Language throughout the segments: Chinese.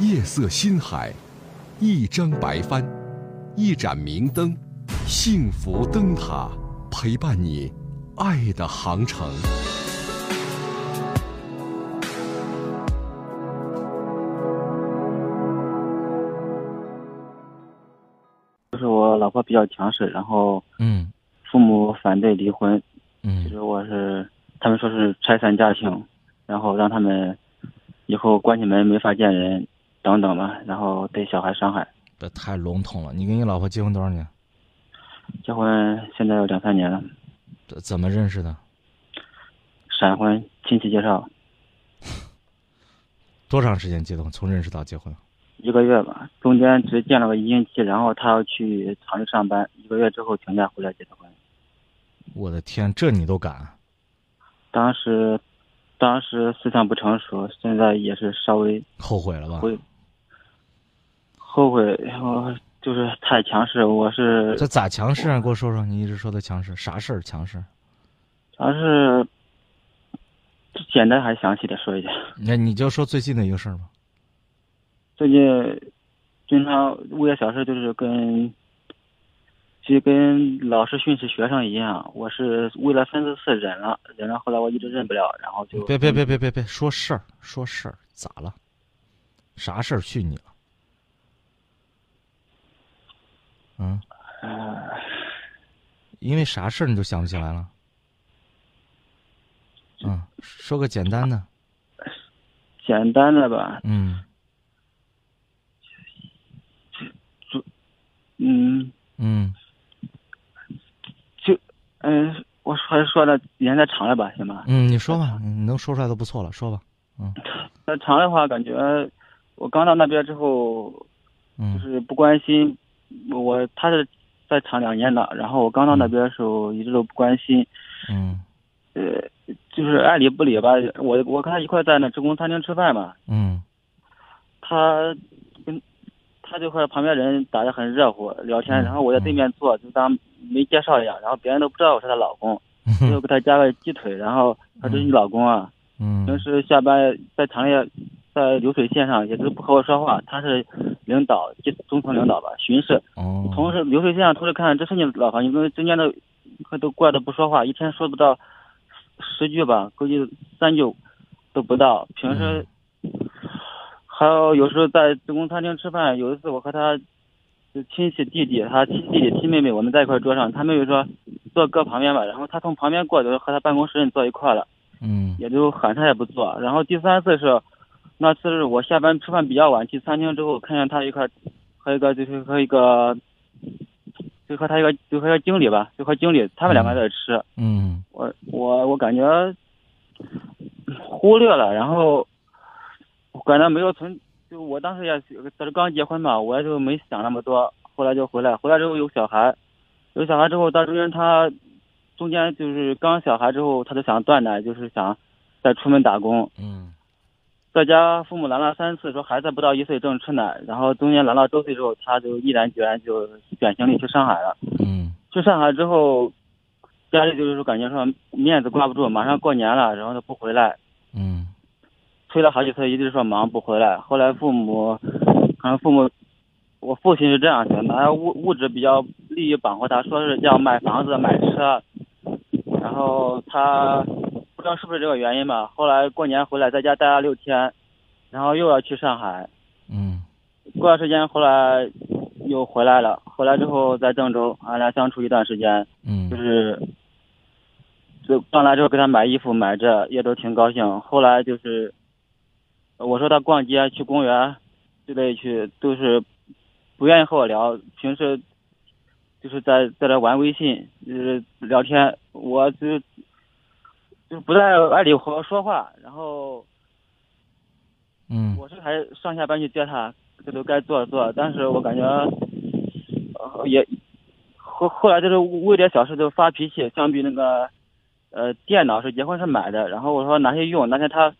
夜色心海，一张白帆，一盏明灯，幸福灯塔陪伴你爱的航程。就是我老婆比较强势，然后嗯父母反对离婚，嗯其嗯实我是他们说是拆散家庭，然后让他们以后关起门没法见人等等吧，然后对小孩伤害。这太笼统了。你跟你老婆结婚多少年？结婚现在有两三年了，怎怎么认识的？闪婚亲戚介绍，多长时间结的婚？从认识到结婚？一个月吧，中间只见了个一星期，然后他要去厂里上班，一个月之后请假回来结的婚。我的天，这你都敢？当时，当时思想不成熟，现在也是稍微后悔了吧？会后悔，我就是太强势，我是这咋强势啊？给我说说，你一直说的强势，啥事儿强势？主要是简单还是详细的说一下。那你就说最近的一个事儿吧。最近经常为了小事就是跟，就跟老师训斥学生一样，我是为了三四次忍了，忍了，后来我一直忍不了，然后就别别别别别别说事儿，说事儿咋了？啥事儿训你了？嗯，呃因为啥事儿你就想不起来了？嗯，说个简单的。简单的吧，嗯嗯嗯，就嗯，我还是说的连在厂里吧，行吧？嗯，你说吧，你能说出来都不错了，说吧。嗯。那长的话，感觉我刚到那边之后，就嗯是不关心我，他是在厂两年了，然后我刚到那边的时候一直都不关心，嗯。呃，就是爱理不理吧。我我跟他一块在那职工餐厅吃饭嘛，嗯。他跟他这块旁边人打得很热乎，聊天，嗯然后我在对面坐，就当没介绍一样，然后别人都不知道我是她老公，嗯。就给他加个鸡腿，然后他这是你老公啊，嗯。平嗯时下班在厂里，在流水线上也都不和我说话，他是领导，就中层领导吧，巡视。哦，同事流水线上同事看这是你老婆，你们中间的可都怪的不说话，一天说不到十句吧，估计三句都不到。平时、还有有时候在职工餐厅吃饭，有一次我和他就亲戚弟弟，他亲弟弟亲妹妹，我们在一块桌上，他妹妹说坐哥旁边吧，然后他从旁边过，就和他办公室人坐一块了。嗯也就喊他也不坐。然后第三次是，那次是我下班吃饭比较晚，去餐厅之后看见他一块和一个就是和一个，就和他一个就和一个经理吧，就和经理他们两个在吃。嗯我我我感觉忽略了，然后我感觉没有存，就我当时也在这刚结婚嘛，我也就没想那么多。后来就回来，回来之后有小孩，有小孩之后，到中间他中间就是刚小孩之后，他就想断奶，就是想再出门打工。嗯在家父母拦了三次，说孩子不到一岁正吃奶，然后中间拦了周岁之后，他就毅然决然就卷行李去上海了。嗯去上海之后，家里就是说感觉说面子挂不住，马上过年了，然后他不回来，嗯催了好几次，一直说忙不回来。后来父母，可能父母，我父亲是这样想，拿物物质比较利于绑活他，说是要买房子买车，然后他不知道是不是这个原因吧。后来过年回来，在家待了六天，然后又要去上海，嗯过段时间后来又回来了，回来之后在郑州，俺俩相处一段时间，嗯就是就刚来之后给他买衣服买这也都挺高兴。后来就是我说他逛街去公园之类去，都是不愿意和我聊，平时就是在在这玩微信，就是聊天，我就就不在爱理和说话，然后嗯我是还上下班去接他，这都该做的做，但是我感觉，呃，也后后来就是为点小事就发脾气，相比那个，呃，电脑是结婚时买的，然后我说拿去用，那天他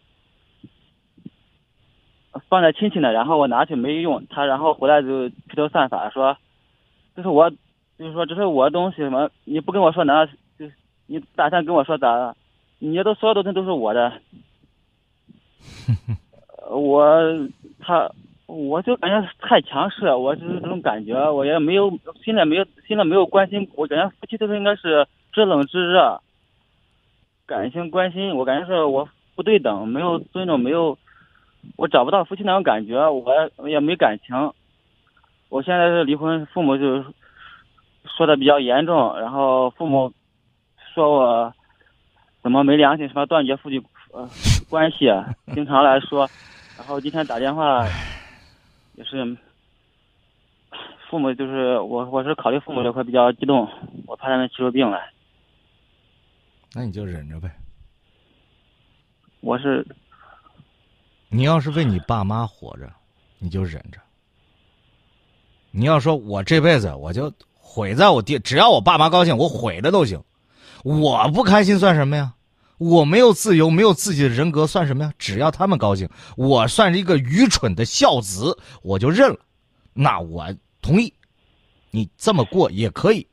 放在亲戚那，然后我拿去没用，他然后回来就披头散发说，这是我，就是说这是我的东西，什么你不跟我说，难道就你打算跟我说咋的？你都所有东西都是我的。呃我他我就感觉太强势，我就是这种感觉，我也没有现在没有现在没有关心，我感觉夫妻都是应该是知冷知热，感情关心，我感觉是我不对等，没有尊重，没有，我找不到夫妻那种感觉，我也没感情。我现在是离婚，父母就说的比较严重，然后父母说我怎么没良心，什么断绝夫妻呃关系，经常来说，然后今天打电话。也是，父母就是我，我是考虑父母这块比较激动，我怕他们气出病来。那你就忍着呗。我是，你要是为你爸妈活着，你就忍着。你要说我这辈子我就毁在我爹，只要我爸妈高兴，我毁了都行。我不开心算什么呀？我没有自由，没有自己的人格，算什么呀？只要他们高兴，我算是一个愚蠢的孝子，我就认了。那我同意，你这么过也可以。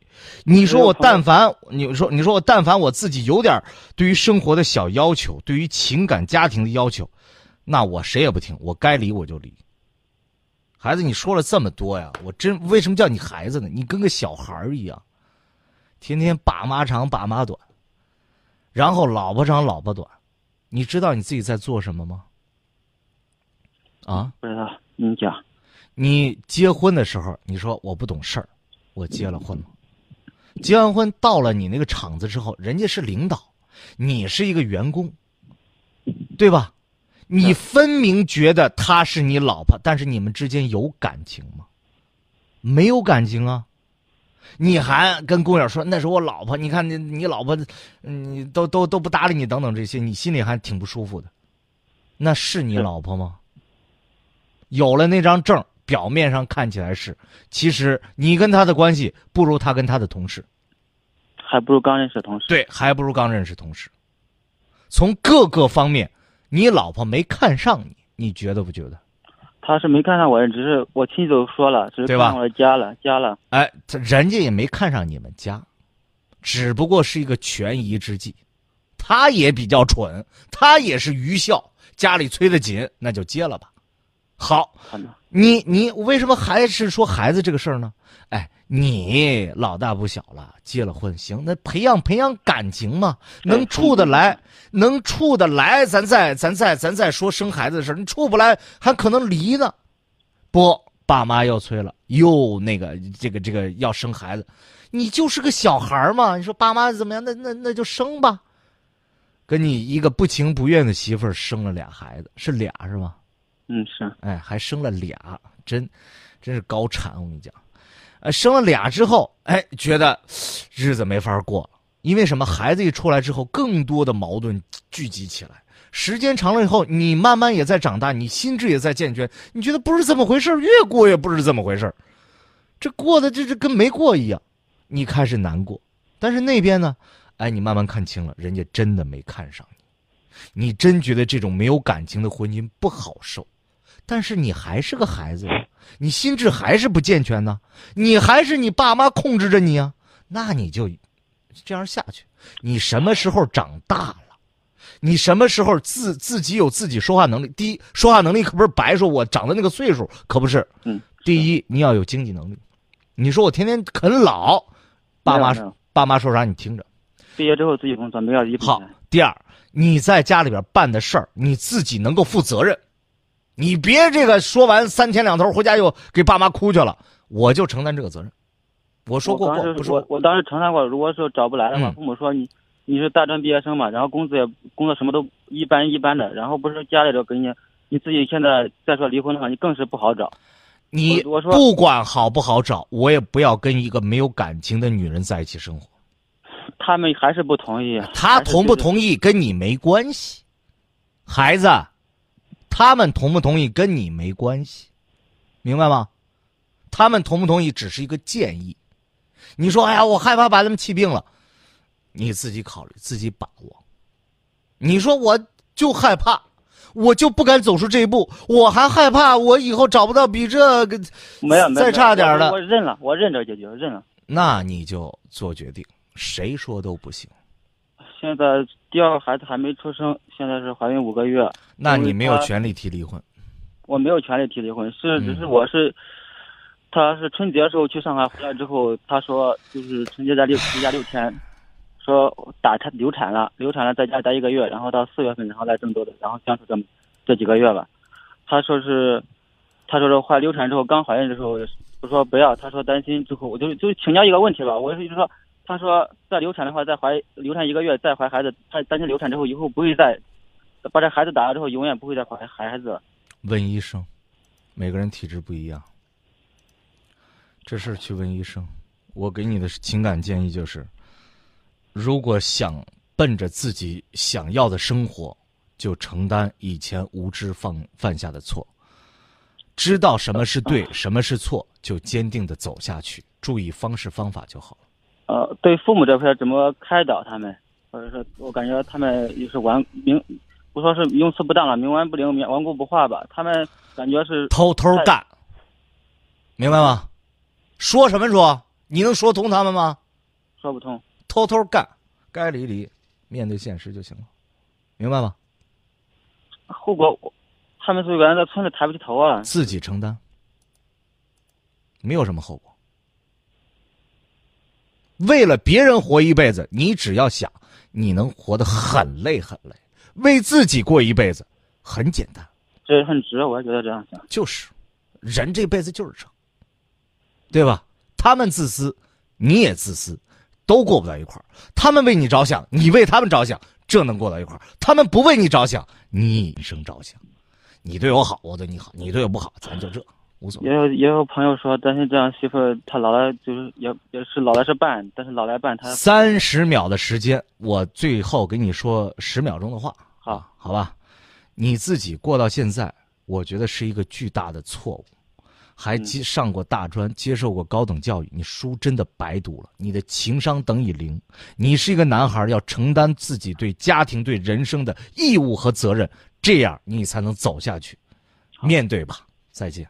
你说我但凡，你说你说我但凡我自己有点对于生活的小要求，对于情感家庭的要求，那我谁也不听，我该离我就离。孩子，你说了这么多呀，我真为什么叫你孩子呢？你跟个小孩一样，天天爸妈长爸妈短。然后老婆长老婆短，你知道你自己在做什么吗？啊，不知道，你讲。你结婚的时候，你说我不懂事儿，我结了婚了。结完婚到了你那个厂子之后，人家是领导，你是一个员工，对吧？你分明觉得她是你老婆，但是你们之间有感情吗？没有感情啊。你还跟姑娘说那是我老婆，你看你你老婆，你都都都不搭理你等等这些，你心里还挺不舒服的。那是你老婆吗？有了那张证，表面上看起来是，其实你跟他的关系不如他跟他的同事，还不如刚认识同事。对，还不如刚认识同事。从各个方面，你老婆没看上你，你觉得不觉得？他是没看上我，只是我亲戚都说了，只是看上我的家了，家了。哎，人家也没看上你们家，只不过是一个权宜之计。他也比较蠢，他也是愚孝，家里催得紧，那就接了吧。好，你你为什么还是说孩子这个事儿呢？哎，你老大不小了，结了婚，行，那培养培养感情嘛，能处得来，能处得来，咱再咱再咱再说生孩子的事你处不来，还可能离呢。不，爸妈又催了，又那个这个这个要生孩子，你就是个小孩嘛，你说爸妈怎么样？那那那就生吧。跟你一个不情不愿的媳妇儿生了俩孩子，是俩是吗？嗯，是，哎，还生了俩，真，真是高产。我跟你讲，呃，生了俩之后，哎，觉得日子没法过。因为什么？孩子一出来之后，更多的矛盾聚集起来。时间长了以后，你慢慢也在长大，你心智也在健全。你觉得不是这么回事越过越不是这么回事这过的这这跟没过一样。你开始难过，但是那边呢？哎，你慢慢看清了，人家真的没看上你，你真觉得这种没有感情的婚姻不好受。但是你还是个孩子，你心智还是不健全呢，你还是你爸妈控制着你啊，那你就这样下去。你什么时候长大了？你什么时候自自己有自己说话能力？第一，说话能力可不是白说，我长的那个岁数可不是。嗯。第一，你要有经济能力。你说我天天啃老，爸妈爸妈说啥你听着。毕业之后自己工作，没要一分好。第二，你在家里边办的事儿，你自己能够负责任。你别这个说完三天两头回家又给爸妈哭去了，我就承担这个责任。我说过过，不说。我当时承担过，如果说找不来的话，父母说你你是大专毕业生嘛，然后工资也工作什么都一般一般的，然后不是家里头给你，你自己现在再说离婚的话，你更是不好找。你我说不管好不好找，我也不要跟一个没有感情的女人在一起生活。他们还是不同意。他同不同意跟你没关系，孩子。他们同不同意跟你没关系，明白吗？他们同不同意只是一个建议。你说，哎呀，我害怕把他们气病了，你自己考虑，自己把握。你说，我就害怕，我就不敢走出这一步，我还害怕我以后找不到比这个没有再差点的。我认了，我认这结局，认了。那你就做决定，谁说都不行。现在第二个孩子还没出生，现在是怀孕五个月。那你没有权利提离婚。我没有权利提离婚，是嗯只是我是，他是春节的时候去上海回来之后，他说就是春节在六回家六天，说打产流产了，流产了在家待一个月，然后到四月份然后来郑州的，然后相处这么这几个月吧。他说是，他说是怀流产之后刚怀孕的时候，我说不要，他说担心之后，我就就请教一个问题吧，我是就是说，他说再流产的话再怀流产一个月再怀孩子，他担心流产之后以后不会再把这孩子打了之后永远不会再怀孩孩子了。问医生，每个人体质不一样，这事儿去问医生。我给你的情感建议就是，如果想奔着自己想要的生活，就承担以前无知犯犯下的错，知道什么是对，什么是错，就坚定的走下去，注意方式方法就好了。呃，对父母这块怎么开导他们，或者说我感觉他们也是顽明，不说是用词不当了，冥顽不灵、冥顽固不化吧，他们感觉是偷偷干，明白吗？说什么说？你能说通他们吗？说不通。偷偷干，该离离，面对现实就行了，明白吗？后果他们是原来在村里抬不起头啊。自己承担，没有什么后果。为了别人活一辈子，你只要想，你能活得很累很累；为自己过一辈子，很简单。这也很值，我也觉得这样想。就是，人这辈子就是这，对吧？他们自私，你也自私，都过不到一块儿。他们为你着想，你为他们着想，这能过到一块儿。他们不为你着想，你一生着想。你对我好，我对你好；你对我不好，咱就这，无所谓。也有也有朋友说，担心这样媳妇儿她老来就是也也是老来是伴，但是老来伴她三十秒的时间，我最后给你说十秒钟的话，好，好吧？你自己过到现在，我觉得是一个巨大的错误。还接上过大专，接受过高等教育，你书真的白读了，你的情商等于零。你是一个男孩，要承担自己对家庭、对人生的义务和责任，这样你才能走下去。面对吧，再见。